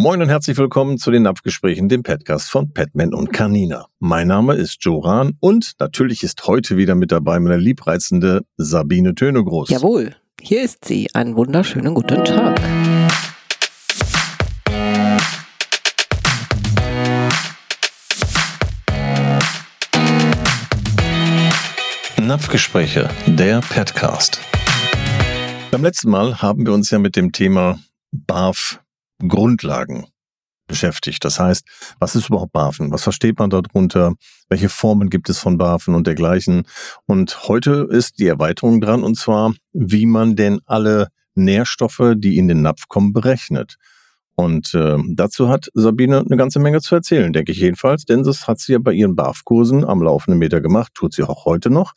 Moin und herzlich willkommen zu den Napfgesprächen, dem Podcast von Petman und Canina. Mein Name ist Joran und natürlich ist heute wieder mit dabei meine liebreizende Sabine Tönegroß. Jawohl, hier ist sie. Einen wunderschönen guten Tag. Napfgespräche, der Podcast. Beim letzten Mal haben wir uns ja mit dem Thema BAF Grundlagen beschäftigt. Das heißt, was ist überhaupt BAFen? Was versteht man darunter? Welche Formen gibt es von BAFen und dergleichen? Und heute ist die Erweiterung dran, und zwar, wie man denn alle Nährstoffe, die in den Napf kommen, berechnet. Und äh, dazu hat Sabine eine ganze Menge zu erzählen, denke ich jedenfalls, denn das hat sie ja bei ihren BAF-Kursen am laufenden Meter gemacht, tut sie auch heute noch.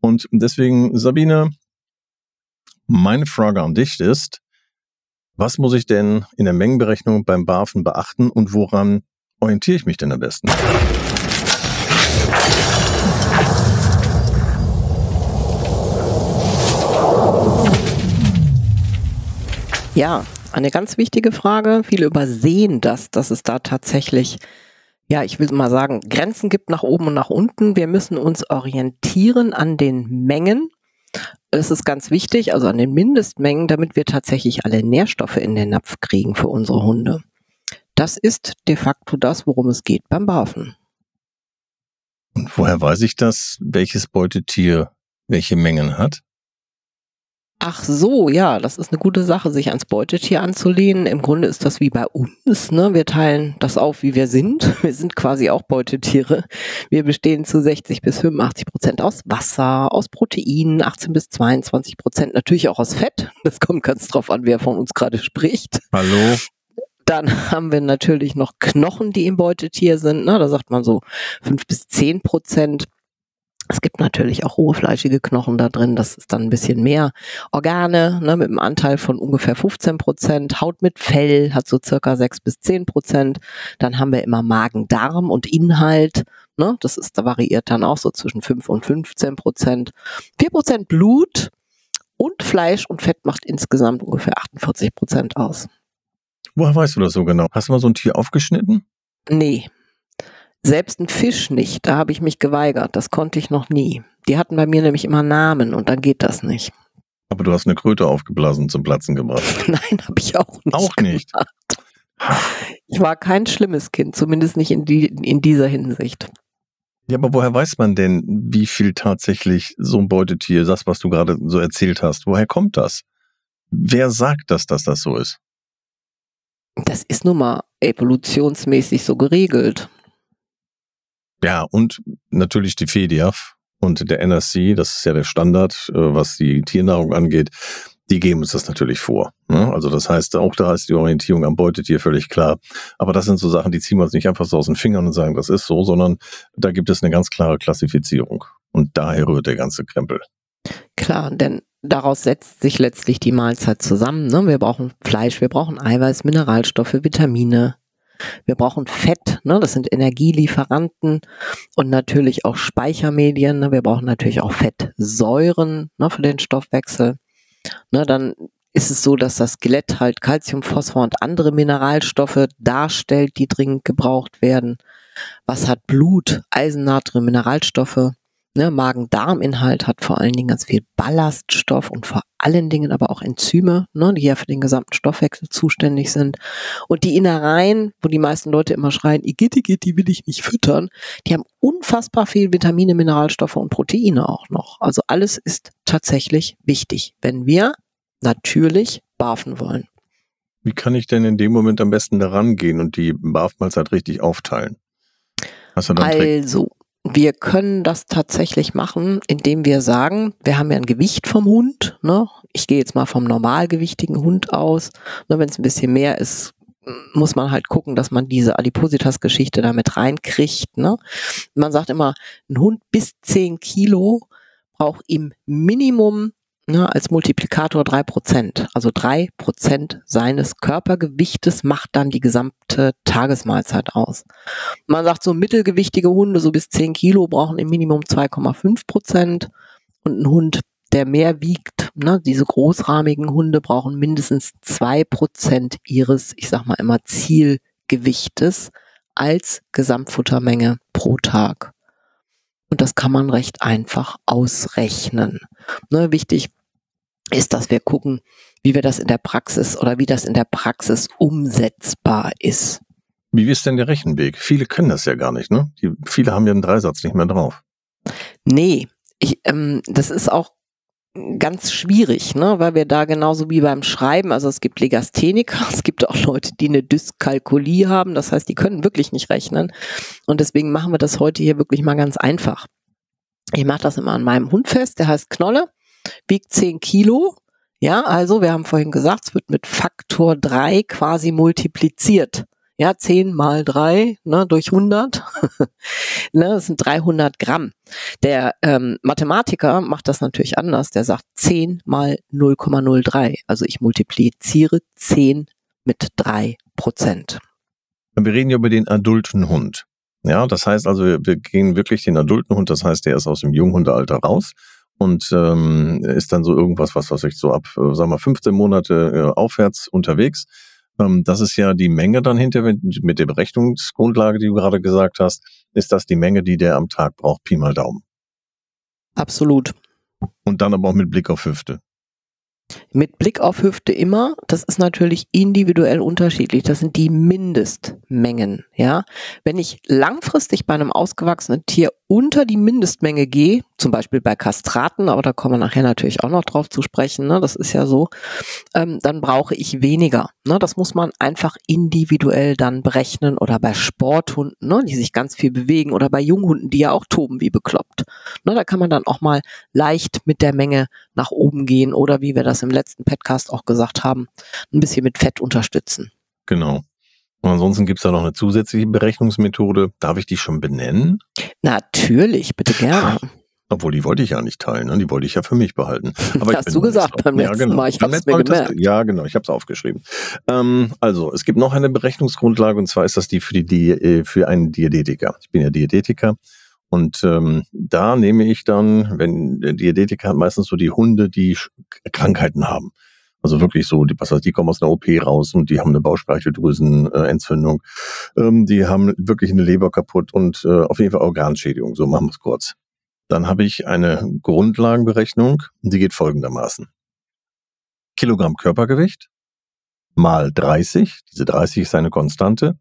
Und deswegen, Sabine, meine Frage an dich ist, was muss ich denn in der Mengenberechnung beim BAFen beachten und woran orientiere ich mich denn am besten? Ja, eine ganz wichtige Frage. Viele übersehen das, dass es da tatsächlich, ja, ich will mal sagen, Grenzen gibt nach oben und nach unten. Wir müssen uns orientieren an den Mengen es ist ganz wichtig, also an den Mindestmengen, damit wir tatsächlich alle Nährstoffe in den Napf kriegen für unsere Hunde. Das ist de facto das, worum es geht beim Barfen. Und woher weiß ich das, welches Beutetier welche Mengen hat? Ach so, ja, das ist eine gute Sache, sich ans Beutetier anzulehnen. Im Grunde ist das wie bei uns. Ne? Wir teilen das auf, wie wir sind. Wir sind quasi auch Beutetiere. Wir bestehen zu 60 bis 85 Prozent aus Wasser, aus Proteinen, 18 bis 22 Prozent natürlich auch aus Fett. Das kommt ganz drauf an, wer von uns gerade spricht. Hallo. Dann haben wir natürlich noch Knochen, die im Beutetier sind. Ne? Da sagt man so 5 bis 10 Prozent. Es gibt natürlich auch rohe fleischige Knochen da drin, das ist dann ein bisschen mehr. Organe ne, mit einem Anteil von ungefähr 15 Prozent. Haut mit Fell hat so circa 6 bis 10 Prozent. Dann haben wir immer Magen, Darm und Inhalt. Ne, das ist, da variiert dann auch so zwischen 5 und 15 Prozent. 4 Prozent Blut und Fleisch und Fett macht insgesamt ungefähr 48 Prozent aus. Woher weißt du das so genau? Hast du mal so ein Tier aufgeschnitten? Nee, selbst ein Fisch nicht, da habe ich mich geweigert. Das konnte ich noch nie. Die hatten bei mir nämlich immer Namen und dann geht das nicht. Aber du hast eine Kröte aufgeblasen zum Platzen gebracht. Nein, habe ich auch nicht. Auch nicht. Ich war kein schlimmes Kind, zumindest nicht in, die, in dieser Hinsicht. Ja, aber woher weiß man denn, wie viel tatsächlich so ein Beutetier, das, was du gerade so erzählt hast, woher kommt das? Wer sagt das, dass das so ist? Das ist nun mal evolutionsmäßig so geregelt. Ja, und natürlich die FEDIAF und der NRC, das ist ja der Standard, äh, was die Tiernahrung angeht, die geben uns das natürlich vor. Ne? Also das heißt, auch da ist die Orientierung am Beutetier völlig klar. Aber das sind so Sachen, die ziehen wir uns nicht einfach so aus den Fingern und sagen, das ist so, sondern da gibt es eine ganz klare Klassifizierung. Und daher rührt der ganze Krempel. Klar, denn daraus setzt sich letztlich die Mahlzeit zusammen. Ne? Wir brauchen Fleisch, wir brauchen Eiweiß, Mineralstoffe, Vitamine, wir brauchen Fett, ne? das sind Energielieferanten und natürlich auch Speichermedien. Ne? Wir brauchen natürlich auch Fettsäuren ne, für den Stoffwechsel. Ne, dann ist es so, dass das Skelett halt Calcium, Phosphor und andere Mineralstoffe darstellt, die dringend gebraucht werden. Was hat Blut? Eisen, Natrium, Mineralstoffe. Ne, Magen-Darm-Inhalt hat vor allen Dingen ganz viel Ballaststoff und vor allen Dingen aber auch Enzyme, ne, die ja für den gesamten Stoffwechsel zuständig sind. Und die Innereien, wo die meisten Leute immer schreien, Igitt, Igitt, die will ich nicht füttern, die haben unfassbar viel Vitamine, Mineralstoffe und Proteine auch noch. Also alles ist tatsächlich wichtig, wenn wir natürlich barfen wollen. Wie kann ich denn in dem Moment am besten daran gehen und die Barfmahlzeit richtig aufteilen? also, wir können das tatsächlich machen, indem wir sagen, wir haben ja ein Gewicht vom Hund. Ne? Ich gehe jetzt mal vom normalgewichtigen Hund aus. Ne, Wenn es ein bisschen mehr ist, muss man halt gucken, dass man diese Adipositas-Geschichte damit reinkriegt. Ne? Man sagt immer, ein Hund bis 10 Kilo braucht im Minimum ne, als Multiplikator drei Prozent. Also drei Prozent seines Körpergewichtes macht dann die gesamte Tagesmahlzeit aus. Man sagt so mittelgewichtige Hunde, so bis zehn Kilo, brauchen im Minimum 2,5 Prozent. Und ein Hund, der mehr wiegt, Ne? Diese großrahmigen Hunde brauchen mindestens zwei Prozent ihres, ich sag mal immer, Zielgewichtes als Gesamtfuttermenge pro Tag. Und das kann man recht einfach ausrechnen. Ne, wichtig ist, dass wir gucken, wie wir das in der Praxis oder wie das in der Praxis umsetzbar ist. Wie ist denn der Rechenweg? Viele können das ja gar nicht, ne? Die, viele haben ja einen Dreisatz nicht mehr drauf. Nee, ich, ähm, das ist auch ganz schwierig, ne, weil wir da genauso wie beim Schreiben, also es gibt Legastheniker, es gibt auch Leute, die eine Dyskalkulie haben, das heißt, die können wirklich nicht rechnen. Und deswegen machen wir das heute hier wirklich mal ganz einfach. Ich mache das immer an meinem Hund fest, der heißt Knolle, wiegt 10 Kilo, ja, also wir haben vorhin gesagt, es wird mit Faktor 3 quasi multipliziert ja, 10 mal 3 ne, durch 100, ne, das sind 300 Gramm. Der ähm, Mathematiker macht das natürlich anders. Der sagt 10 mal 0,03. Also ich multipliziere 10 mit 3 Prozent. Wir reden ja über den adulten Hund. Ja, das heißt also, wir gehen wirklich den adulten Hund, das heißt, der ist aus dem Junghundealter raus und ähm, ist dann so irgendwas, was weiß ich, so ab, äh, sagen wir, 15 Monate äh, aufwärts unterwegs. Ähm, das ist ja die Menge dann hinter mit der Berechnungsgrundlage, die du gerade gesagt hast, ist das die Menge, die der am Tag braucht, Pi mal Daumen. Absolut. Und dann aber auch mit Blick auf Hüfte. Mit Blick auf Hüfte immer, das ist natürlich individuell unterschiedlich. Das sind die Mindestmengen, ja. Wenn ich langfristig bei einem ausgewachsenen Tier unter die Mindestmenge gehe, zum Beispiel bei Kastraten, aber da kommen wir nachher natürlich auch noch drauf zu sprechen, ne, das ist ja so, ähm, dann brauche ich weniger. Ne, das muss man einfach individuell dann berechnen oder bei Sporthunden, ne, die sich ganz viel bewegen oder bei Junghunden, die ja auch toben wie bekloppt. Ne, da kann man dann auch mal leicht mit der Menge nach oben gehen oder wie wir das im letzten Podcast auch gesagt haben, ein bisschen mit Fett unterstützen. Genau. Und ansonsten gibt es da noch eine zusätzliche Berechnungsmethode. Darf ich die schon benennen? Natürlich, bitte gerne. Obwohl, die wollte ich ja nicht teilen, ne? die wollte ich ja für mich behalten. Aber Hast du gesagt beim letzten ja, genau. Mal, ich habe es mir gemerkt. Das, ja, genau, ich habe es aufgeschrieben. Ähm, also, es gibt noch eine Berechnungsgrundlage und zwar ist das die für, die, äh, für einen Diätetiker. Ich bin ja Diätetiker und ähm, da nehme ich dann, wenn der Diätetiker hat meistens so die Hunde, die Krankheiten haben. Also wirklich so, die, was heißt, die kommen aus einer OP raus und die haben eine Bauchspeicheldrüsenentzündung. Ähm, die haben wirklich eine Leber kaputt und äh, auf jeden Fall Organschädigung. So machen wir es kurz. Dann habe ich eine Grundlagenberechnung, die geht folgendermaßen. Kilogramm Körpergewicht mal 30, diese 30 ist eine Konstante,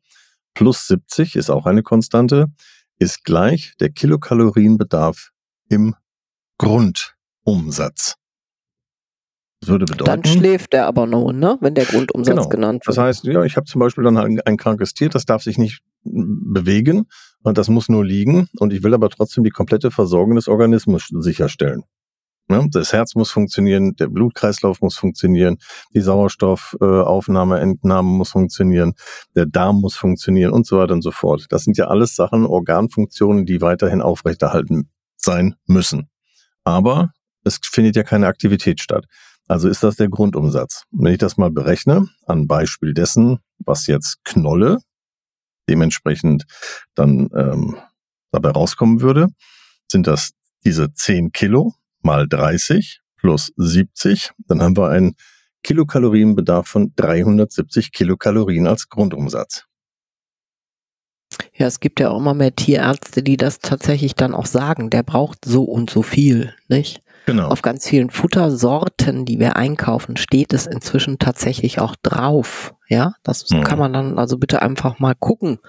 plus 70 ist auch eine Konstante, ist gleich der Kilokalorienbedarf im Grundumsatz. Das würde bedeuten. Dann schläft er aber nur, ne? wenn der Grundumsatz genau. genannt wird. Das heißt, ja, ich habe zum Beispiel dann ein, ein krankes Tier, das darf sich nicht bewegen und das muss nur liegen und ich will aber trotzdem die komplette Versorgung des Organismus sicherstellen. Ja, das Herz muss funktionieren, der Blutkreislauf muss funktionieren, die Sauerstoffaufnahme, Entnahme muss funktionieren, der Darm muss funktionieren und so weiter und so fort. Das sind ja alles Sachen, Organfunktionen, die weiterhin aufrechterhalten sein müssen. Aber es findet ja keine Aktivität statt. Also ist das der Grundumsatz. Wenn ich das mal berechne, an Beispiel dessen, was jetzt Knolle dementsprechend dann ähm, dabei rauskommen würde, sind das diese 10 Kilo mal 30 plus 70. Dann haben wir einen Kilokalorienbedarf von 370 Kilokalorien als Grundumsatz. Ja, es gibt ja auch immer mehr Tierärzte, die das tatsächlich dann auch sagen. Der braucht so und so viel, nicht? Genau. Auf ganz vielen Futtersorten, die wir einkaufen, steht es inzwischen tatsächlich auch drauf. Ja, das mhm. kann man dann also bitte einfach mal gucken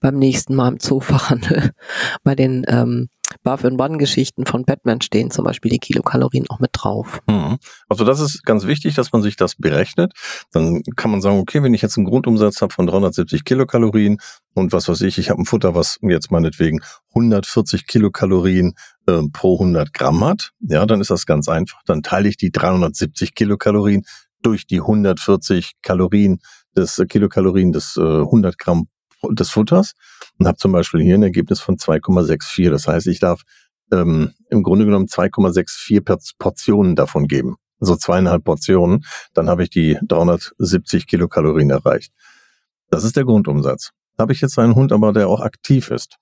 beim nächsten Mal im Zoofachhandel bei den ähm, Buff and Bun Geschichten von Batman stehen zum Beispiel die Kilokalorien auch mit drauf. Mhm. Also das ist ganz wichtig, dass man sich das berechnet. Dann kann man sagen, okay, wenn ich jetzt einen Grundumsatz habe von 370 Kilokalorien und was weiß ich, ich habe ein Futter, was jetzt meinetwegen 140 Kilokalorien äh, pro 100 Gramm hat, ja, dann ist das ganz einfach. Dann teile ich die 370 Kilokalorien durch die 140 Kalorien des äh, Kilokalorien des äh, 100 Gramm des Futters und habe zum Beispiel hier ein Ergebnis von 2,64. Das heißt, ich darf ähm, im Grunde genommen 2,64 Portionen davon geben. Also zweieinhalb Portionen. Dann habe ich die 370 Kilokalorien erreicht. Das ist der Grundumsatz. Habe ich jetzt einen Hund aber, der auch aktiv ist,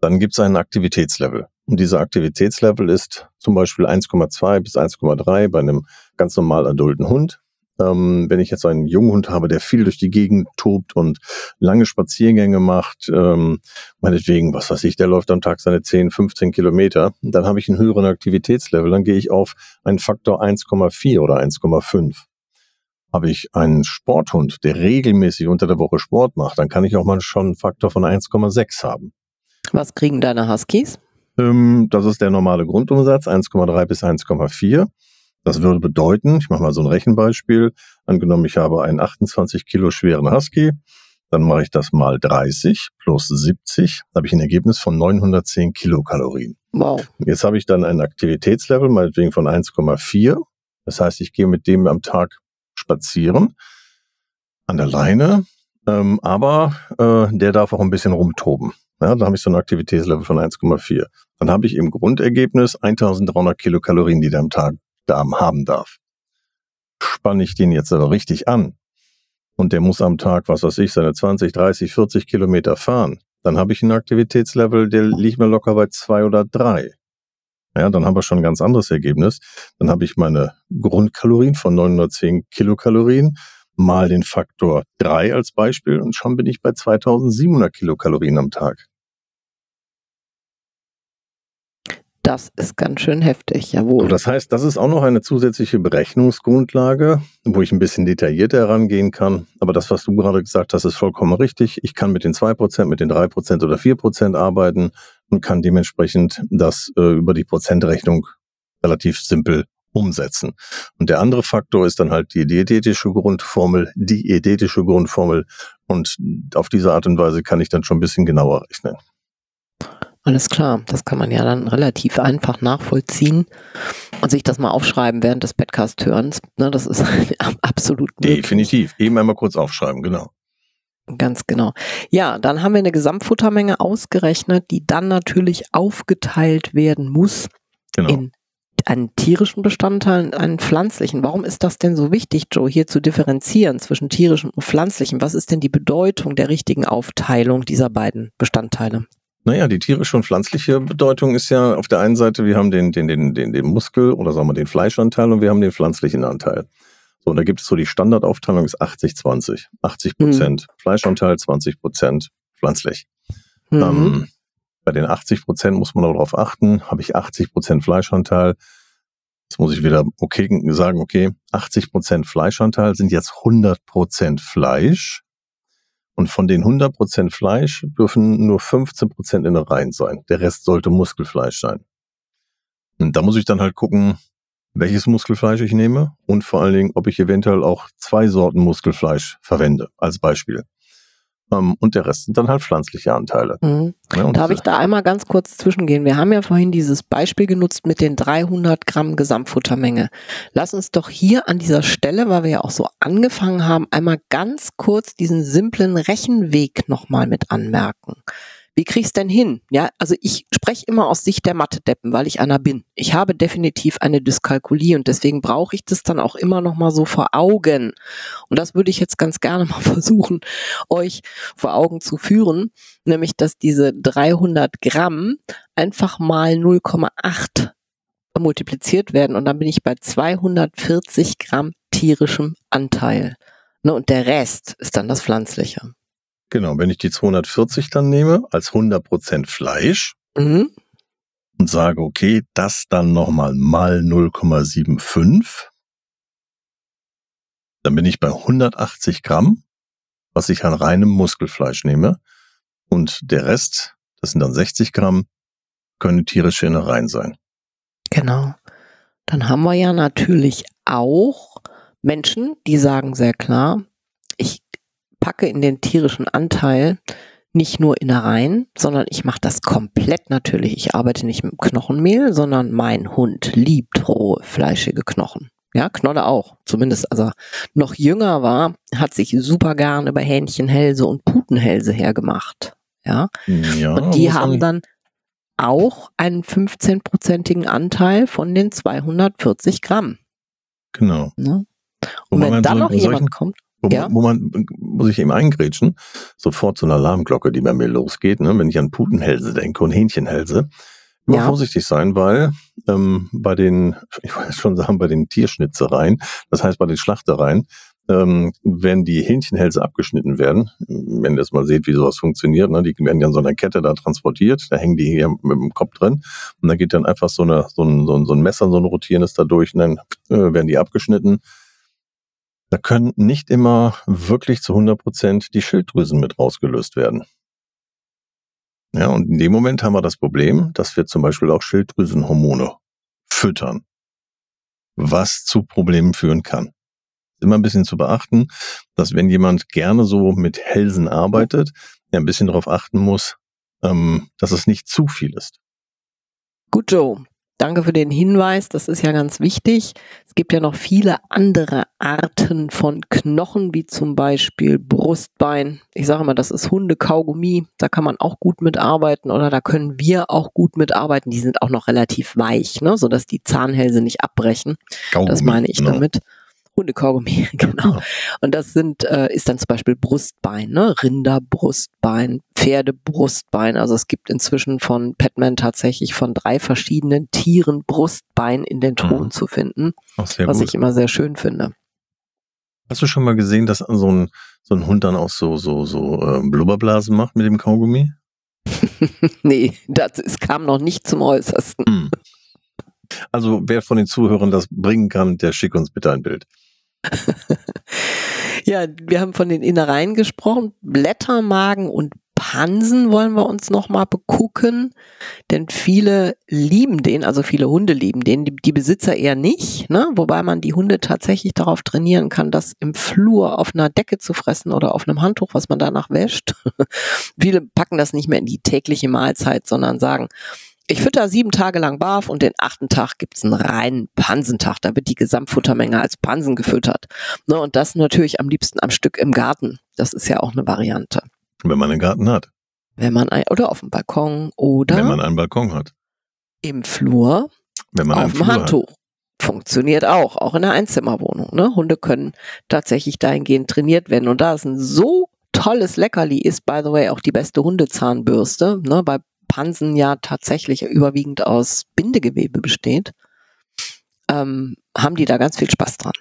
dann gibt es einen Aktivitätslevel. Und dieser Aktivitätslevel ist zum Beispiel 1,2 bis 1,3 bei einem ganz normal adulten Hund. Ähm, wenn ich jetzt einen Junghund habe, der viel durch die Gegend tobt und lange Spaziergänge macht, ähm, meinetwegen, was weiß ich, der läuft am Tag seine 10, 15 Kilometer, dann habe ich einen höheren Aktivitätslevel, dann gehe ich auf einen Faktor 1,4 oder 1,5. Habe ich einen Sporthund, der regelmäßig unter der Woche Sport macht, dann kann ich auch mal schon einen Faktor von 1,6 haben. Was kriegen deine Huskies? Ähm, das ist der normale Grundumsatz, 1,3 bis 1,4. Das würde bedeuten, ich mache mal so ein Rechenbeispiel, angenommen, ich habe einen 28 Kilo schweren Husky, dann mache ich das mal 30 plus 70, habe ich ein Ergebnis von 910 Kilokalorien. Wow. Jetzt habe ich dann ein Aktivitätslevel, meinetwegen von 1,4. Das heißt, ich gehe mit dem am Tag spazieren, an der Leine, ähm, aber äh, der darf auch ein bisschen rumtoben. Ja, dann habe ich so ein Aktivitätslevel von 1,4. Dann habe ich im Grundergebnis 1300 Kilokalorien, die der am Tag Darm haben darf. Spanne ich den jetzt aber richtig an und der muss am Tag, was weiß ich, seine 20, 30, 40 Kilometer fahren, dann habe ich ein Aktivitätslevel, der liegt mir locker bei zwei oder drei. Ja, dann haben wir schon ein ganz anderes Ergebnis. Dann habe ich meine Grundkalorien von 910 Kilokalorien mal den Faktor drei als Beispiel und schon bin ich bei 2700 Kilokalorien am Tag. Das ist ganz schön heftig, jawohl. Das heißt, das ist auch noch eine zusätzliche Berechnungsgrundlage, wo ich ein bisschen detaillierter herangehen kann. Aber das, was du gerade gesagt hast, ist vollkommen richtig. Ich kann mit den zwei Prozent, mit den drei Prozent oder vier Prozent arbeiten und kann dementsprechend das äh, über die Prozentrechnung relativ simpel umsetzen. Und der andere Faktor ist dann halt die diätetische Grundformel, die diätetische Grundformel. Und auf diese Art und Weise kann ich dann schon ein bisschen genauer rechnen. Alles klar, das kann man ja dann relativ einfach nachvollziehen und sich das mal aufschreiben während des Podcast-Hörens. Ne, das ist absolut möglich. Definitiv. Eben einmal kurz aufschreiben, genau. Ganz genau. Ja, dann haben wir eine Gesamtfuttermenge ausgerechnet, die dann natürlich aufgeteilt werden muss genau. in einen tierischen Bestandteil und einen pflanzlichen. Warum ist das denn so wichtig, Joe, hier zu differenzieren zwischen tierischen und pflanzlichen? Was ist denn die Bedeutung der richtigen Aufteilung dieser beiden Bestandteile? Naja, die tierische und pflanzliche Bedeutung ist ja auf der einen Seite, wir haben den, den, den, den, den Muskel oder sagen wir den Fleischanteil und wir haben den pflanzlichen Anteil. So, und da gibt es so die Standardaufteilung ist 80-20. 80 Prozent mhm. Fleischanteil, 20 Prozent pflanzlich. Mhm. Ähm, bei den 80 Prozent muss man darauf achten, habe ich 80 Prozent Fleischanteil. Jetzt muss ich wieder okay sagen, okay, 80 Prozent Fleischanteil sind jetzt 100 Prozent Fleisch. Und von den 100% Fleisch dürfen nur 15% Innereien sein. Der Rest sollte Muskelfleisch sein. Und da muss ich dann halt gucken, welches Muskelfleisch ich nehme und vor allen Dingen, ob ich eventuell auch zwei Sorten Muskelfleisch verwende, als Beispiel. Ähm, und der Rest sind dann halt pflanzliche Anteile. Mhm. Ja, Darf ich da einmal ganz kurz zwischengehen? Wir haben ja vorhin dieses Beispiel genutzt mit den 300 Gramm Gesamtfuttermenge. Lass uns doch hier an dieser Stelle, weil wir ja auch so angefangen haben, einmal ganz kurz diesen simplen Rechenweg nochmal mit anmerken. Wie krieg denn hin? Ja, also ich spreche immer aus Sicht der Mathe-Deppen, weil ich einer bin. Ich habe definitiv eine Dyskalkulie und deswegen brauche ich das dann auch immer noch mal so vor Augen. Und das würde ich jetzt ganz gerne mal versuchen, euch vor Augen zu führen, nämlich dass diese 300 Gramm einfach mal 0,8 multipliziert werden und dann bin ich bei 240 Gramm tierischem Anteil. Ne, und der Rest ist dann das Pflanzliche. Genau, wenn ich die 240 dann nehme als 100% Fleisch mhm. und sage, okay, das dann nochmal mal 0,75, dann bin ich bei 180 Gramm, was ich an reinem Muskelfleisch nehme. Und der Rest, das sind dann 60 Gramm, können tierische Innereien sein. Genau. Dann haben wir ja natürlich auch Menschen, die sagen sehr klar, packe in den tierischen Anteil nicht nur Innereien, sondern ich mache das komplett natürlich. Ich arbeite nicht mit Knochenmehl, sondern mein Hund liebt rohe, fleischige Knochen. Ja, Knolle auch. Zumindest, als er noch jünger war, hat sich super gern über Hähnchenhälse und Putenhälse hergemacht. Ja. ja und die haben dann auch einen 15-prozentigen Anteil von den 240 Gramm. Genau. Ne? Und wenn dann noch jemand kommt. Wo, ja. man, wo man, muss ich eben eingrätschen, sofort so eine Alarmglocke, die bei mir losgeht, ne? wenn ich an Putenhälse denke und Hähnchenhälse. Nur ja. vorsichtig sein, weil ähm, bei den, ich wollte schon sagen, bei den Tierschnitzereien, das heißt bei den Schlachtereien, ähm, wenn die Hähnchenhälse abgeschnitten werden, wenn ihr das mal seht, wie sowas funktioniert, ne, die werden ja in so einer Kette da transportiert, da hängen die hier mit dem Kopf drin und da geht dann einfach so, eine, so, ein, so, ein, so ein Messer, so ein rotierendes da durch und dann äh, werden die abgeschnitten. Da können nicht immer wirklich zu 100 Prozent die Schilddrüsen mit rausgelöst werden. Ja, und in dem Moment haben wir das Problem, dass wir zum Beispiel auch Schilddrüsenhormone füttern, was zu Problemen führen kann. Immer ein bisschen zu beachten, dass wenn jemand gerne so mit Hälsen arbeitet, er ein bisschen darauf achten muss, ähm, dass es nicht zu viel ist. Gut, Joe. Danke für den Hinweis, das ist ja ganz wichtig. Es gibt ja noch viele andere Arten von Knochen, wie zum Beispiel Brustbein. Ich sage mal, das ist Hundekaugummi, da kann man auch gut mitarbeiten oder da können wir auch gut mitarbeiten. Die sind auch noch relativ weich, ne, sodass die Zahnhälse nicht abbrechen. Kaugummi, das meine ich genau. damit. Hundekaugummi, genau. Und das sind, äh, ist dann zum Beispiel Brustbein, ne? Rinderbrustbein, Pferdebrustbein. Also es gibt inzwischen von Petman tatsächlich von drei verschiedenen Tieren Brustbein in den Truhen mhm. zu finden, was gut. ich immer sehr schön finde. Hast du schon mal gesehen, dass so ein, so ein Hund dann auch so, so, so äh, Blubberblasen macht mit dem Kaugummi? nee, das es kam noch nicht zum Äußersten. Mhm. Also wer von den Zuhörern das bringen kann, der schickt uns bitte ein Bild. ja, wir haben von den Innereien gesprochen. Blättermagen und Pansen wollen wir uns nochmal begucken, denn viele lieben den, also viele Hunde lieben den, die, die, Besitzer eher nicht, ne? wobei man die Hunde tatsächlich darauf trainieren kann, das im Flur auf einer Decke zu fressen oder auf einem Handtuch, was man danach wäscht. viele packen das nicht mehr in die tägliche Mahlzeit, sondern sagen, ich fütter sieben Tage lang barf und den achten Tag gibt's einen reinen Pansentag. Da wird die Gesamtfuttermenge als Pansen gefüttert. Ne, und das natürlich am liebsten am Stück im Garten. Das ist ja auch eine Variante. Wenn man einen Garten hat. Wenn man ein, oder auf dem Balkon oder. Wenn man einen Balkon hat. Im Flur. Wenn man auf dem Handtuch. Hat. Funktioniert auch, auch in der Einzimmerwohnung. Ne? Hunde können tatsächlich dahingehend trainiert werden. Und da es ein so tolles Leckerli ist, by the way, auch die beste Hundezahnbürste. Ne? Bei Pansen ja tatsächlich überwiegend aus Bindegewebe besteht, ähm, haben die da ganz viel Spaß dran.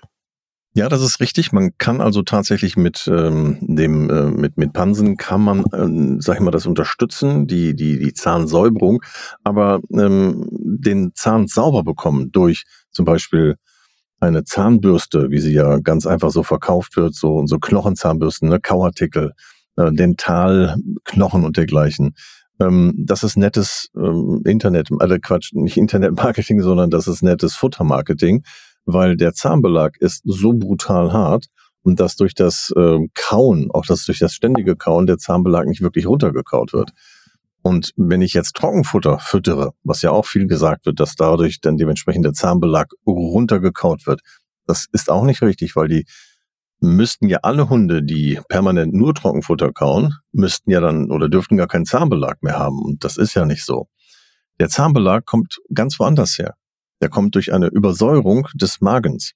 Ja, das ist richtig. Man kann also tatsächlich mit ähm, dem äh, mit mit Pansen kann man, ähm, sag ich mal, das unterstützen, die die die Zahnsäuberung, aber ähm, den Zahn sauber bekommen durch zum Beispiel eine Zahnbürste, wie sie ja ganz einfach so verkauft wird, so so Knochenzahnbürsten, ne, Kauartikel, äh, Dentalknochen und dergleichen ähm, das ist nettes ähm, Internet, also Quatsch, nicht Internetmarketing, sondern das ist nettes Futtermarketing, weil der Zahnbelag ist so brutal hart und dass durch das ähm, Kauen, auch das durch das ständige Kauen, der Zahnbelag nicht wirklich runtergekaut wird. Und wenn ich jetzt Trockenfutter füttere, was ja auch viel gesagt wird, dass dadurch dann dementsprechend der Zahnbelag runtergekaut wird, das ist auch nicht richtig, weil die müssten ja alle Hunde, die permanent nur Trockenfutter kauen, müssten ja dann oder dürften gar keinen Zahnbelag mehr haben. Und das ist ja nicht so. Der Zahnbelag kommt ganz woanders her. Der kommt durch eine Übersäuerung des Magens.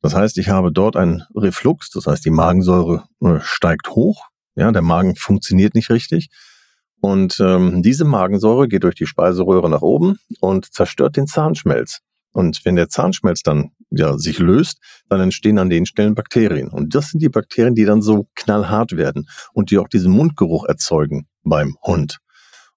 Das heißt, ich habe dort einen Reflux, das heißt, die Magensäure äh, steigt hoch. Ja, der Magen funktioniert nicht richtig. Und ähm, diese Magensäure geht durch die Speiseröhre nach oben und zerstört den Zahnschmelz. Und wenn der Zahnschmelz dann ja, sich löst, dann entstehen an den Stellen Bakterien. Und das sind die Bakterien, die dann so knallhart werden und die auch diesen Mundgeruch erzeugen beim Hund.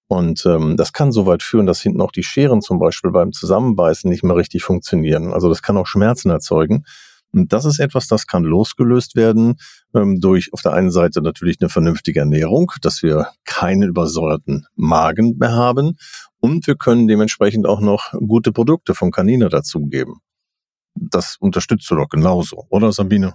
Und ähm, das kann so weit führen, dass hinten auch die Scheren zum Beispiel beim Zusammenbeißen nicht mehr richtig funktionieren. Also das kann auch Schmerzen erzeugen. Und das ist etwas, das kann losgelöst werden ähm, durch auf der einen Seite natürlich eine vernünftige Ernährung, dass wir keinen übersäuerten Magen mehr haben und wir können dementsprechend auch noch gute Produkte vom Kaniner dazugeben. Das unterstützt du doch genauso, oder Sabine?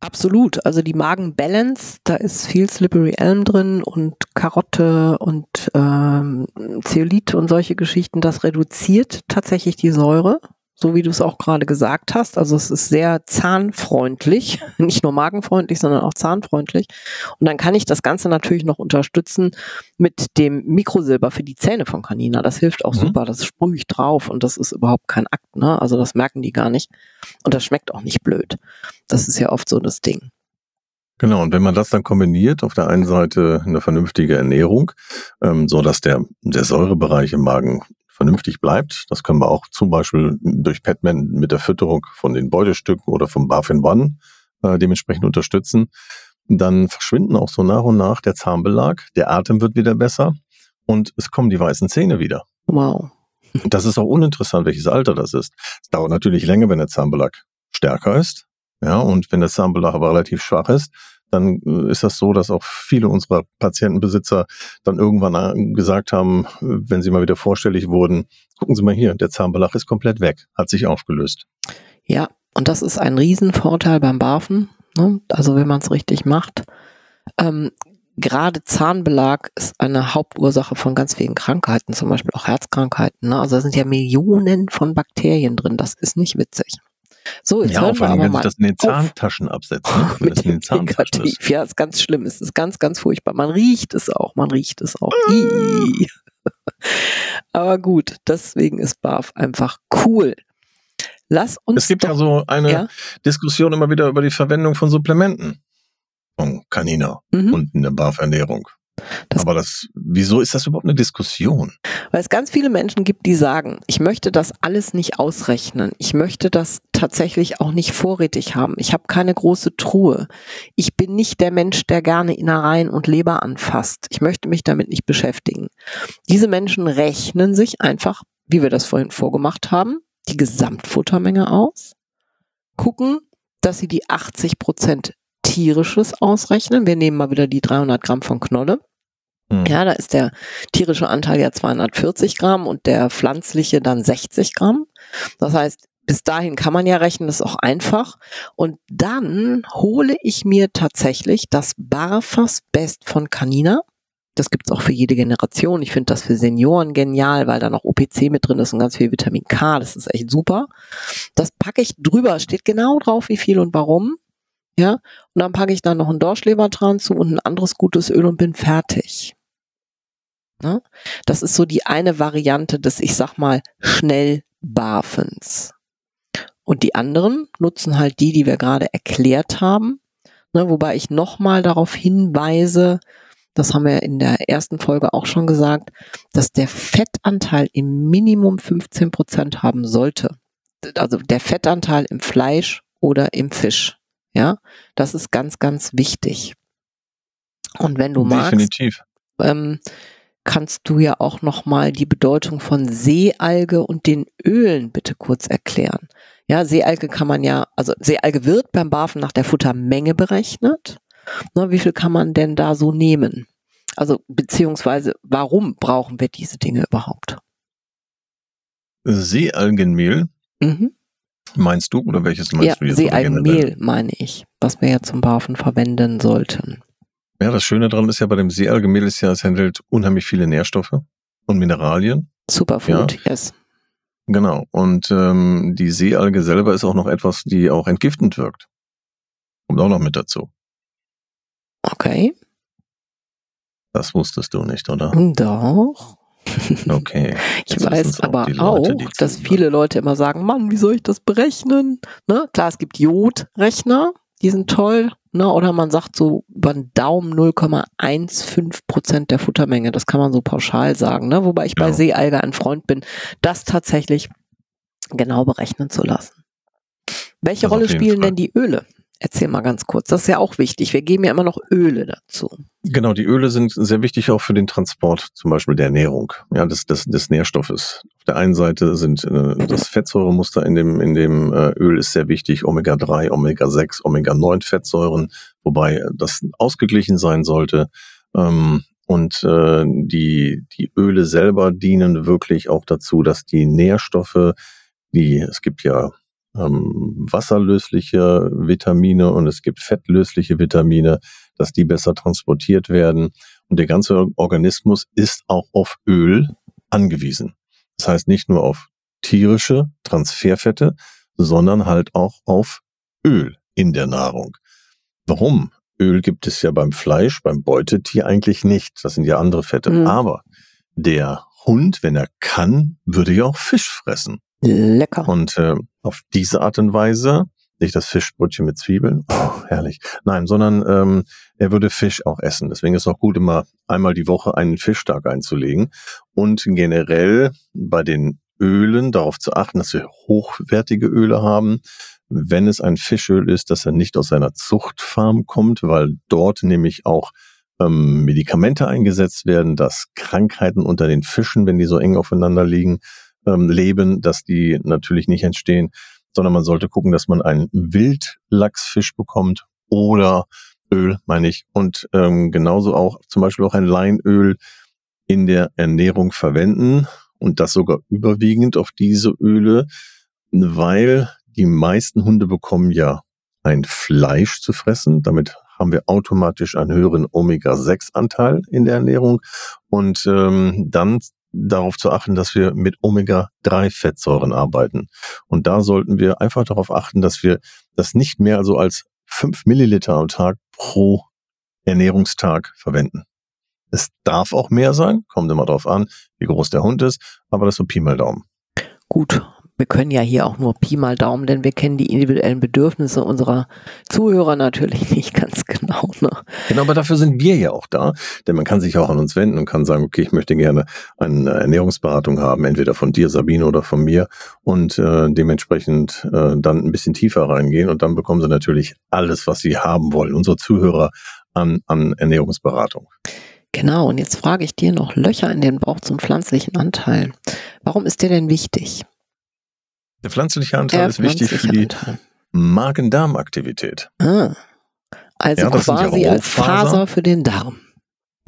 Absolut. Also die Magenbalance, da ist viel Slippery Elm drin und Karotte und ähm, Zeolit und solche Geschichten. Das reduziert tatsächlich die Säure so wie du es auch gerade gesagt hast. Also es ist sehr zahnfreundlich, nicht nur magenfreundlich, sondern auch zahnfreundlich. Und dann kann ich das Ganze natürlich noch unterstützen mit dem Mikrosilber für die Zähne von Canina. Das hilft auch mhm. super. Das sprühe ich drauf und das ist überhaupt kein Akt. Ne? Also das merken die gar nicht. Und das schmeckt auch nicht blöd. Das ist ja oft so das Ding. Genau, und wenn man das dann kombiniert, auf der einen Seite eine vernünftige Ernährung, ähm, so dass der, der Säurebereich im Magen vernünftig bleibt, das können wir auch zum Beispiel durch Petman mit der Fütterung von den Beutestücken oder vom Buff One äh, dementsprechend unterstützen, dann verschwinden auch so nach und nach der Zahnbelag, der Atem wird wieder besser und es kommen die weißen Zähne wieder. Wow. Das ist auch uninteressant, welches Alter das ist. Es dauert natürlich länger, wenn der Zahnbelag stärker ist. Ja, und wenn der Zahnbelag aber relativ schwach ist, dann äh, ist das so, dass auch viele unserer Patientenbesitzer dann irgendwann äh, gesagt haben, wenn sie mal wieder vorstellig wurden, gucken Sie mal hier, der Zahnbelag ist komplett weg, hat sich aufgelöst. Ja, und das ist ein Riesenvorteil beim Barfen. Ne? Also wenn man es richtig macht. Ähm, gerade Zahnbelag ist eine Hauptursache von ganz vielen Krankheiten, zum Beispiel auch Herzkrankheiten. Ne? Also da sind ja Millionen von Bakterien drin. Das ist nicht witzig. So, jetzt ja, hören vor allem, wenn sich das in den Zahntaschen absetzt. Ne? Wenn das in den Zahntaschen ist. Ja, ist ganz schlimm. Es ist ganz, ganz furchtbar. Man riecht es auch. Man riecht es auch. Aber gut, deswegen ist BAF einfach cool. Lass uns. Es gibt doch, ja so eine ja? Diskussion immer wieder über die Verwendung von Supplementen von Canina mhm. und in der BAF-Ernährung. Das Aber das, wieso ist das überhaupt eine Diskussion? Weil es ganz viele Menschen gibt, die sagen, ich möchte das alles nicht ausrechnen. Ich möchte das tatsächlich auch nicht vorrätig haben. Ich habe keine große Truhe. Ich bin nicht der Mensch, der gerne Innereien und Leber anfasst. Ich möchte mich damit nicht beschäftigen. Diese Menschen rechnen sich einfach, wie wir das vorhin vorgemacht haben, die Gesamtfuttermenge aus, gucken, dass sie die 80 Prozent tierisches ausrechnen. Wir nehmen mal wieder die 300 Gramm von Knolle Mhm. Ja, da ist der tierische Anteil ja 240 Gramm und der pflanzliche dann 60 Gramm. Das heißt, bis dahin kann man ja rechnen, das ist auch einfach. Und dann hole ich mir tatsächlich das Barfas Best von Canina. Das gibt's auch für jede Generation. Ich finde das für Senioren genial, weil da noch OPC mit drin ist und ganz viel Vitamin K. Das ist echt super. Das packe ich drüber, steht genau drauf, wie viel und warum. Ja, und dann packe ich da noch ein Dorschleber dran zu und ein anderes gutes Öl und bin fertig. Ne? Das ist so die eine Variante des, ich sag mal, Schnellbarfens. Und die anderen nutzen halt die, die wir gerade erklärt haben. Ne, wobei ich nochmal darauf hinweise, das haben wir in der ersten Folge auch schon gesagt, dass der Fettanteil im Minimum 15 Prozent haben sollte. Also der Fettanteil im Fleisch oder im Fisch. Ja, das ist ganz, ganz wichtig. Und wenn du Definitiv. magst, ähm, kannst du ja auch nochmal die Bedeutung von Seealge und den Ölen bitte kurz erklären. Ja, Seealge kann man ja, also Seealge wird beim Barfen nach der Futtermenge berechnet. Na, wie viel kann man denn da so nehmen? Also beziehungsweise warum brauchen wir diese Dinge überhaupt? Seealgenmehl mhm. Meinst du oder welches meinst ja, du jetzt? Seealgenmehl meine ich, was wir ja zum Barfen verwenden sollten. Ja, das Schöne daran ist ja bei dem Seealgenmehl ist ja, es enthält unheimlich viele Nährstoffe und Mineralien. Superfood, ja. yes. Genau. Und ähm, die Seealge selber ist auch noch etwas, die auch entgiftend wirkt. Kommt auch noch mit dazu. Okay. Das wusstest du nicht, oder? Doch. Okay. ich weiß aber auch, Leute, dass viele Leute immer sagen, Mann, wie soll ich das berechnen? Ne? Klar, es gibt Jodrechner, die sind toll. Ne? Oder man sagt so über den Daumen 0,15 Prozent der Futtermenge. Das kann man so pauschal sagen. Ne? Wobei ich bei ja. Seealge ein Freund bin, das tatsächlich genau berechnen zu lassen. Welche das Rolle spielen Fall. denn die Öle? Erzähl mal ganz kurz. Das ist ja auch wichtig. Wir geben ja immer noch Öle dazu. Genau, die Öle sind sehr wichtig auch für den Transport, zum Beispiel der Ernährung, ja, des, des, des Nährstoffes. Auf der einen Seite sind äh, das Fettsäuremuster in dem, in dem äh, Öl ist sehr wichtig, Omega-3, Omega-6, Omega-9 Fettsäuren, wobei das ausgeglichen sein sollte. Ähm, und äh, die, die Öle selber dienen wirklich auch dazu, dass die Nährstoffe, die, es gibt ja ähm, wasserlösliche Vitamine und es gibt fettlösliche Vitamine, dass die besser transportiert werden. Und der ganze Organismus ist auch auf Öl angewiesen. Das heißt nicht nur auf tierische Transferfette, sondern halt auch auf Öl in der Nahrung. Warum? Öl gibt es ja beim Fleisch, beim Beutetier eigentlich nicht. Das sind ja andere Fette. Mhm. Aber der Hund, wenn er kann, würde ja auch Fisch fressen. Lecker. Und äh, auf diese Art und Weise nicht das Fischbrötchen mit Zwiebeln, oh, herrlich. Nein, sondern ähm, er würde Fisch auch essen. Deswegen ist es auch gut, immer einmal die Woche einen Fischtag einzulegen. Und generell bei den Ölen darauf zu achten, dass wir hochwertige Öle haben. Wenn es ein Fischöl ist, dass er nicht aus einer Zuchtfarm kommt, weil dort nämlich auch ähm, Medikamente eingesetzt werden, dass Krankheiten unter den Fischen, wenn die so eng aufeinander liegen, ähm, leben, dass die natürlich nicht entstehen sondern man sollte gucken, dass man einen Wildlachsfisch bekommt oder Öl, meine ich, und ähm, genauso auch zum Beispiel auch ein Leinöl in der Ernährung verwenden und das sogar überwiegend auf diese Öle, weil die meisten Hunde bekommen ja ein Fleisch zu fressen. Damit haben wir automatisch einen höheren Omega-6-Anteil in der Ernährung. Und ähm, dann darauf zu achten, dass wir mit Omega-3-Fettsäuren arbeiten. Und da sollten wir einfach darauf achten, dass wir das nicht mehr so als fünf Milliliter am Tag pro Ernährungstag verwenden. Es darf auch mehr sein, kommt immer darauf an, wie groß der Hund ist, aber das ist so Pi mal Daumen. Gut, wir können ja hier auch nur Pi mal Daumen, denn wir kennen die individuellen Bedürfnisse unserer Zuhörer natürlich nicht ganz genau. Ne? Genau, aber dafür sind wir ja auch da, denn man kann sich auch an uns wenden und kann sagen, okay, ich möchte gerne eine Ernährungsberatung haben, entweder von dir, Sabine, oder von mir und äh, dementsprechend äh, dann ein bisschen tiefer reingehen und dann bekommen sie natürlich alles, was sie haben wollen, unsere Zuhörer an, an Ernährungsberatung. Genau, und jetzt frage ich dir noch Löcher in den Bauch zum pflanzlichen Anteil. Warum ist der denn wichtig? Der pflanzliche Anteil Der ist wichtig für die Magen-Darm-Aktivität. Ah, also ja, quasi als Faser für den Darm.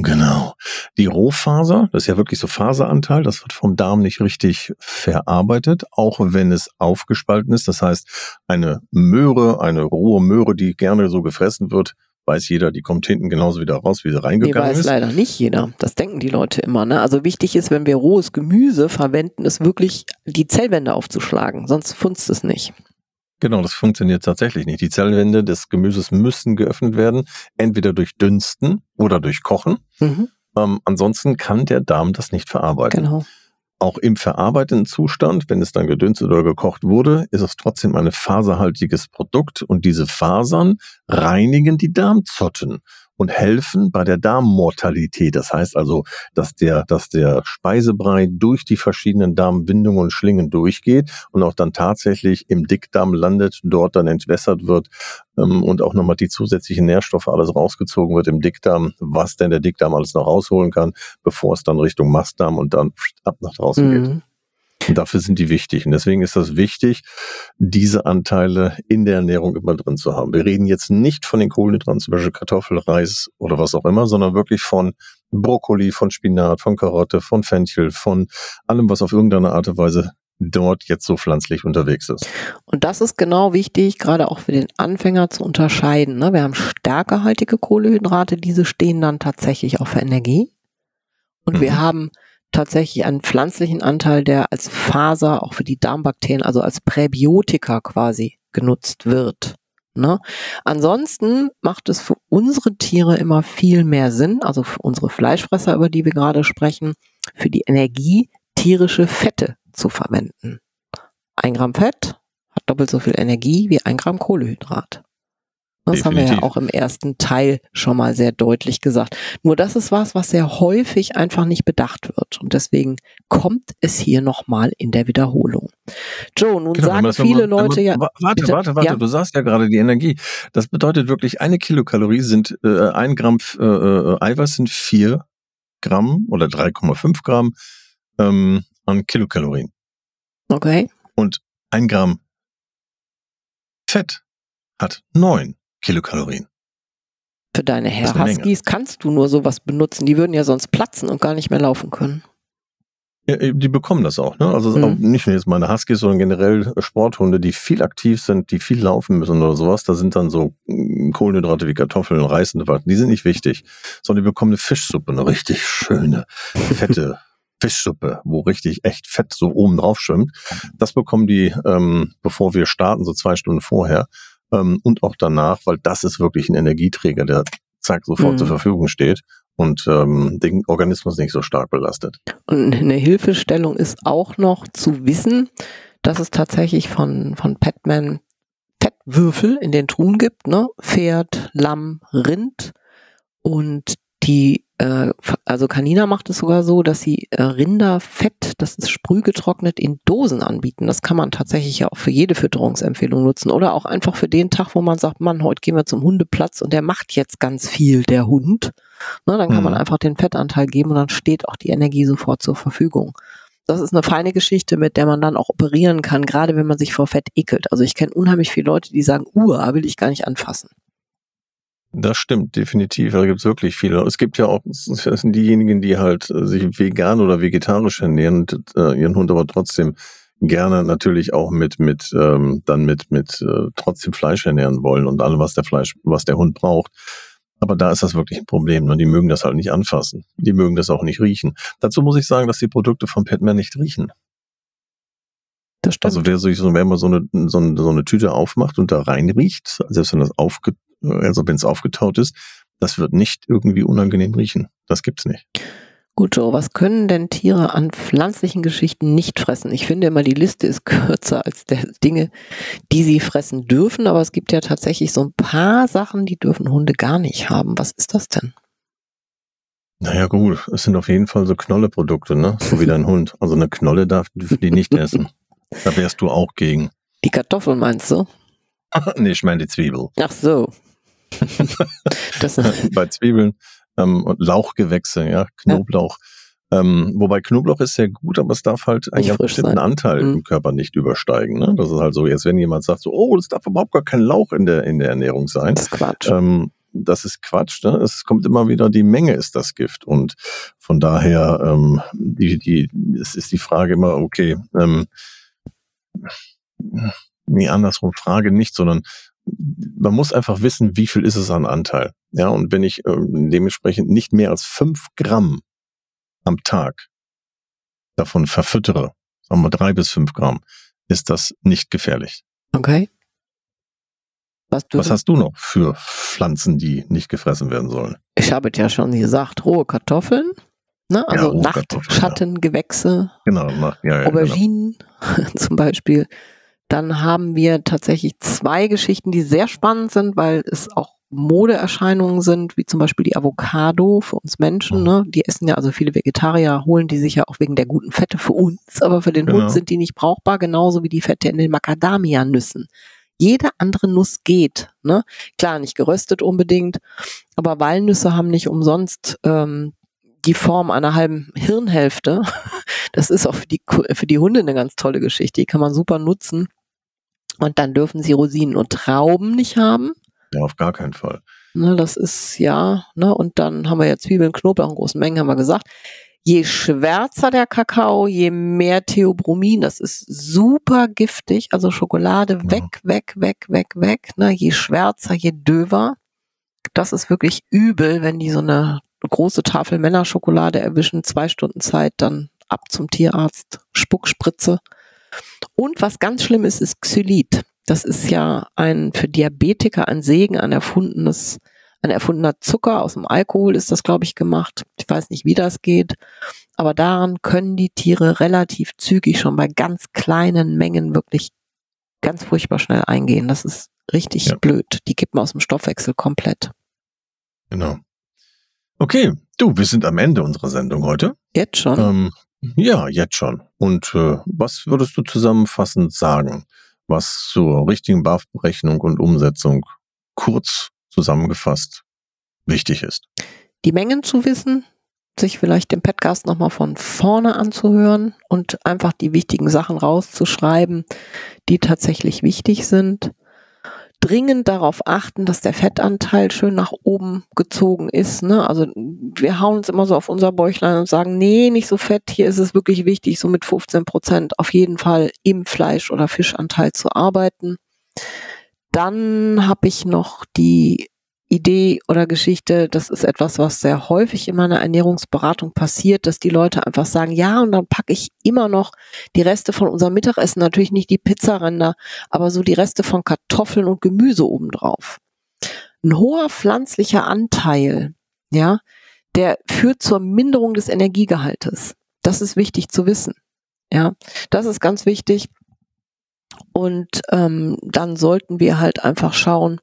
Genau. Die Rohfaser, das ist ja wirklich so Faseranteil, das wird vom Darm nicht richtig verarbeitet, auch wenn es aufgespalten ist. Das heißt, eine Möhre, eine rohe Möhre, die gerne so gefressen wird, weiß jeder, die kommt hinten genauso wieder raus, wie sie reingegangen nee, weiß ist. leider nicht jeder. Das denken die Leute immer. Ne? Also wichtig ist, wenn wir rohes Gemüse verwenden, ist wirklich die Zellwände aufzuschlagen, sonst funzt es nicht. Genau, das funktioniert tatsächlich nicht. Die Zellwände des Gemüses müssen geöffnet werden, entweder durch Dünsten oder durch Kochen. Mhm. Ähm, ansonsten kann der Darm das nicht verarbeiten. Genau. Auch im verarbeiteten Zustand, wenn es dann gedünstet oder gekocht wurde, ist es trotzdem ein faserhaltiges Produkt und diese Fasern reinigen die Darmzotten und helfen bei der Darmmortalität. Das heißt also, dass der, dass der Speisebrei durch die verschiedenen Darmwindungen und Schlingen durchgeht und auch dann tatsächlich im Dickdarm landet, dort dann entwässert wird ähm, und auch nochmal die zusätzlichen Nährstoffe alles rausgezogen wird im Dickdarm, was denn der Dickdarm alles noch rausholen kann, bevor es dann Richtung Mastdarm und dann ab nach draußen mhm. geht. Und dafür sind die wichtig. Und deswegen ist das wichtig, diese Anteile in der Ernährung immer drin zu haben. Wir reden jetzt nicht von den Kohlenhydraten, zum Beispiel Kartoffel, Reis oder was auch immer, sondern wirklich von Brokkoli, von Spinat, von Karotte, von Fenchel, von allem, was auf irgendeine Art und Weise dort jetzt so pflanzlich unterwegs ist. Und das ist genau wichtig, gerade auch für den Anfänger zu unterscheiden. Ne? Wir haben stärkehaltige Kohlenhydrate, diese stehen dann tatsächlich auch für Energie. Und mhm. wir haben tatsächlich einen pflanzlichen Anteil, der als Faser auch für die Darmbakterien, also als Präbiotika quasi genutzt wird. Ne? Ansonsten macht es für unsere Tiere immer viel mehr Sinn, also für unsere Fleischfresser, über die wir gerade sprechen, für die Energie tierische Fette zu verwenden. Ein Gramm Fett hat doppelt so viel Energie wie ein Gramm Kohlehydrat. Das Definitiv. haben wir ja auch im ersten Teil schon mal sehr deutlich gesagt. Nur das ist was, was sehr häufig einfach nicht bedacht wird. Und deswegen kommt es hier nochmal in der Wiederholung. Joe, nun genau, sagen viele mal, Leute ja. Warte, bitte, warte, warte, ja? du sagst ja gerade die Energie. Das bedeutet wirklich, eine Kilokalorie sind äh, ein Gramm äh, äh Eiweiß sind vier Gramm oder 3,5 Gramm ähm, an Kilokalorien. Okay. Und ein Gramm Fett hat neun Kilokalorien. Für deine Hair Huskies kannst du nur sowas benutzen. Die würden ja sonst platzen und gar nicht mehr laufen können. Ja, die bekommen das auch, ne? Also mhm. auch nicht nur jetzt meine Huskies, sondern generell Sporthunde, die viel aktiv sind, die viel laufen müssen oder sowas. Da sind dann so mm, Kohlenhydrate wie Kartoffeln, Reis und was. Die sind nicht wichtig, sondern die bekommen eine Fischsuppe, eine richtig schöne, fette Fischsuppe, wo richtig echt Fett so oben drauf schwimmt. Das bekommen die, ähm, bevor wir starten, so zwei Stunden vorher ähm, und auch danach, weil das ist wirklich ein Energieträger, der zack sofort mhm. zur Verfügung steht und ähm, den Organismus nicht so stark belastet. Und eine Hilfestellung ist auch noch zu wissen, dass es tatsächlich von, von Petman Fettwürfel in den Truhen gibt, ne? Pferd, Lamm, Rind und die, äh, also Canina macht es sogar so, dass sie äh, Rinderfett, das ist sprühgetrocknet, in Dosen anbieten. Das kann man tatsächlich ja auch für jede Fütterungsempfehlung nutzen oder auch einfach für den Tag, wo man sagt, Mann, heute gehen wir zum Hundeplatz und der macht jetzt ganz viel, der Hund. Ne, dann kann mhm. man einfach den Fettanteil geben und dann steht auch die Energie sofort zur Verfügung. Das ist eine feine Geschichte, mit der man dann auch operieren kann, gerade wenn man sich vor Fett ekelt. Also ich kenne unheimlich viele Leute, die sagen, Uah, will ich gar nicht anfassen. Das stimmt, definitiv. Da gibt es wirklich viele. Es gibt ja auch das sind diejenigen, die halt äh, sich vegan oder vegetarisch ernähren und äh, ihren Hund aber trotzdem gerne natürlich auch mit mit ähm, dann mit mit äh, trotzdem Fleisch ernähren wollen und allem was der Fleisch was der Hund braucht. Aber da ist das wirklich ein Problem. Und ne? die mögen das halt nicht anfassen. Die mögen das auch nicht riechen. Dazu muss ich sagen, dass die Produkte von Petman nicht riechen. Das stimmt. Also wer sich so, wenn man so eine, so eine, so eine Tüte aufmacht und da reinriecht, selbst wenn das aufge, also wenn es aufgetaut ist, das wird nicht irgendwie unangenehm riechen. Das gibt's nicht. Gut, Joe, was können denn Tiere an pflanzlichen Geschichten nicht fressen? Ich finde immer, die Liste ist kürzer als der Dinge, die sie fressen dürfen, aber es gibt ja tatsächlich so ein paar Sachen, die dürfen Hunde gar nicht haben. Was ist das denn? Naja, gut, es sind auf jeden Fall so Knolleprodukte, ne? So wie dein Hund. Also eine Knolle darf die nicht essen. Da wärst du auch gegen. Die Kartoffeln meinst du? nee, ich meine die Zwiebel. Ach so. Bei Zwiebeln ähm, und Lauchgewächse, ja, Knoblauch. Ja. Ähm, wobei Knoblauch ist sehr gut, aber es darf halt einen bestimmten Anteil mhm. im Körper nicht übersteigen. Ne? Das ist halt so, jetzt wenn jemand sagt so, oh, es darf überhaupt gar kein Lauch in der, in der Ernährung sein. Das ist Quatsch. Ähm, das ist Quatsch. Ne? Es kommt immer wieder, die Menge ist das Gift. Und von daher, ähm, die, die, es ist die Frage immer, okay, ähm, nee, andersrum, Frage nicht, sondern man muss einfach wissen, wie viel ist es an Anteil. Ja, und wenn ich ähm, dementsprechend nicht mehr als fünf Gramm am Tag davon verfüttere, sagen wir drei bis fünf Gramm, ist das nicht gefährlich. Okay. Was, Was hast du noch für Pflanzen, die nicht gefressen werden sollen? Ich habe ja schon gesagt, rohe Kartoffeln, ne? also ja, Nachtschattengewächse, ja. genau, nach, ja, Auberginen genau. zum Beispiel. Dann haben wir tatsächlich zwei Geschichten, die sehr spannend sind, weil es auch Modeerscheinungen sind, wie zum Beispiel die Avocado für uns Menschen. Mhm. Ne? Die essen ja, also viele Vegetarier holen die sich ja auch wegen der guten Fette für uns, aber für den genau. Hund sind die nicht brauchbar, genauso wie die Fette in den Macadamia-Nüssen. Jede andere Nuss geht. Ne? Klar, nicht geröstet unbedingt, aber Walnüsse haben nicht umsonst ähm, die Form einer halben Hirnhälfte. Das ist auch für die, für die Hunde eine ganz tolle Geschichte. Die kann man super nutzen und dann dürfen sie Rosinen und Trauben nicht haben. Ja, auf gar keinen Fall. Ne, das ist ja, ne, und dann haben wir ja Zwiebeln, Knoblauch in großen Mengen, haben wir gesagt. Je schwärzer der Kakao, je mehr Theobromin, das ist super giftig, also Schokolade ja. weg, weg, weg, weg, weg, ne, je schwärzer, je döver. Das ist wirklich übel, wenn die so eine große Tafel Männerschokolade erwischen, zwei Stunden Zeit, dann ab zum Tierarzt, Spuckspritze. Und was ganz schlimm ist, ist Xylit. Das ist ja ein für Diabetiker ein Segen, ein erfundenes, ein erfundener Zucker aus dem Alkohol ist das, glaube ich, gemacht. Ich weiß nicht, wie das geht. Aber daran können die Tiere relativ zügig schon bei ganz kleinen Mengen wirklich ganz furchtbar schnell eingehen. Das ist richtig ja. blöd. Die kippen aus dem Stoffwechsel komplett. Genau. Okay, du, wir sind am Ende unserer Sendung heute. Jetzt schon? Ähm, ja, jetzt schon. Und äh, was würdest du zusammenfassend sagen, was zur richtigen BAF-Berechnung und Umsetzung kurz zusammengefasst wichtig ist? Die Mengen zu wissen, sich vielleicht den Podcast nochmal von vorne anzuhören und einfach die wichtigen Sachen rauszuschreiben, die tatsächlich wichtig sind dringend darauf achten, dass der Fettanteil schön nach oben gezogen ist. Ne? Also wir hauen uns immer so auf unser Bäuchlein und sagen, nee, nicht so fett, hier ist es wirklich wichtig, so mit 15 Prozent auf jeden Fall im Fleisch- oder Fischanteil zu arbeiten. Dann habe ich noch die Idee oder Geschichte, das ist etwas, was sehr häufig in meiner Ernährungsberatung passiert, dass die Leute einfach sagen, ja, und dann packe ich immer noch die Reste von unserem Mittagessen, natürlich nicht die Pizzaränder, aber so die Reste von Kartoffeln und Gemüse obendrauf. Ein hoher pflanzlicher Anteil, ja, der führt zur Minderung des Energiegehaltes. Das ist wichtig zu wissen. Ja, das ist ganz wichtig. Und ähm, dann sollten wir halt einfach schauen,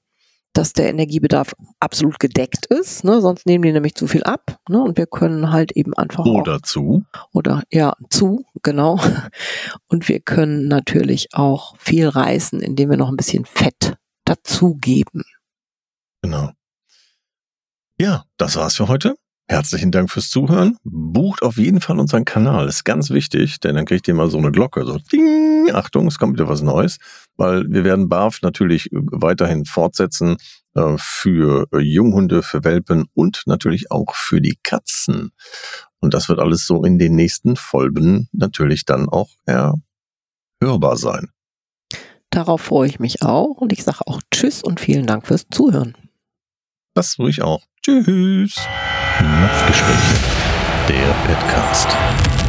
dass der Energiebedarf absolut gedeckt ist, ne? sonst nehmen die nämlich zu viel ab ne? und wir können halt eben einfach oder auch, zu oder ja zu genau und wir können natürlich auch viel reißen, indem wir noch ein bisschen Fett dazugeben. Genau. Ja, das war's für heute. Herzlichen Dank fürs Zuhören. Bucht auf jeden Fall unseren Kanal. Ist ganz wichtig, denn dann kriegt ihr mal so eine Glocke. So, ding, Achtung, es kommt wieder was Neues. Weil wir werden BAF natürlich weiterhin fortsetzen äh, für Junghunde, für Welpen und natürlich auch für die Katzen. Und das wird alles so in den nächsten Folgen natürlich dann auch ja, hörbar sein. Darauf freue ich mich auch und ich sage auch Tschüss und vielen Dank fürs Zuhören. Das ruhig auch. Tschüss. Napfgespräche, der Podcast.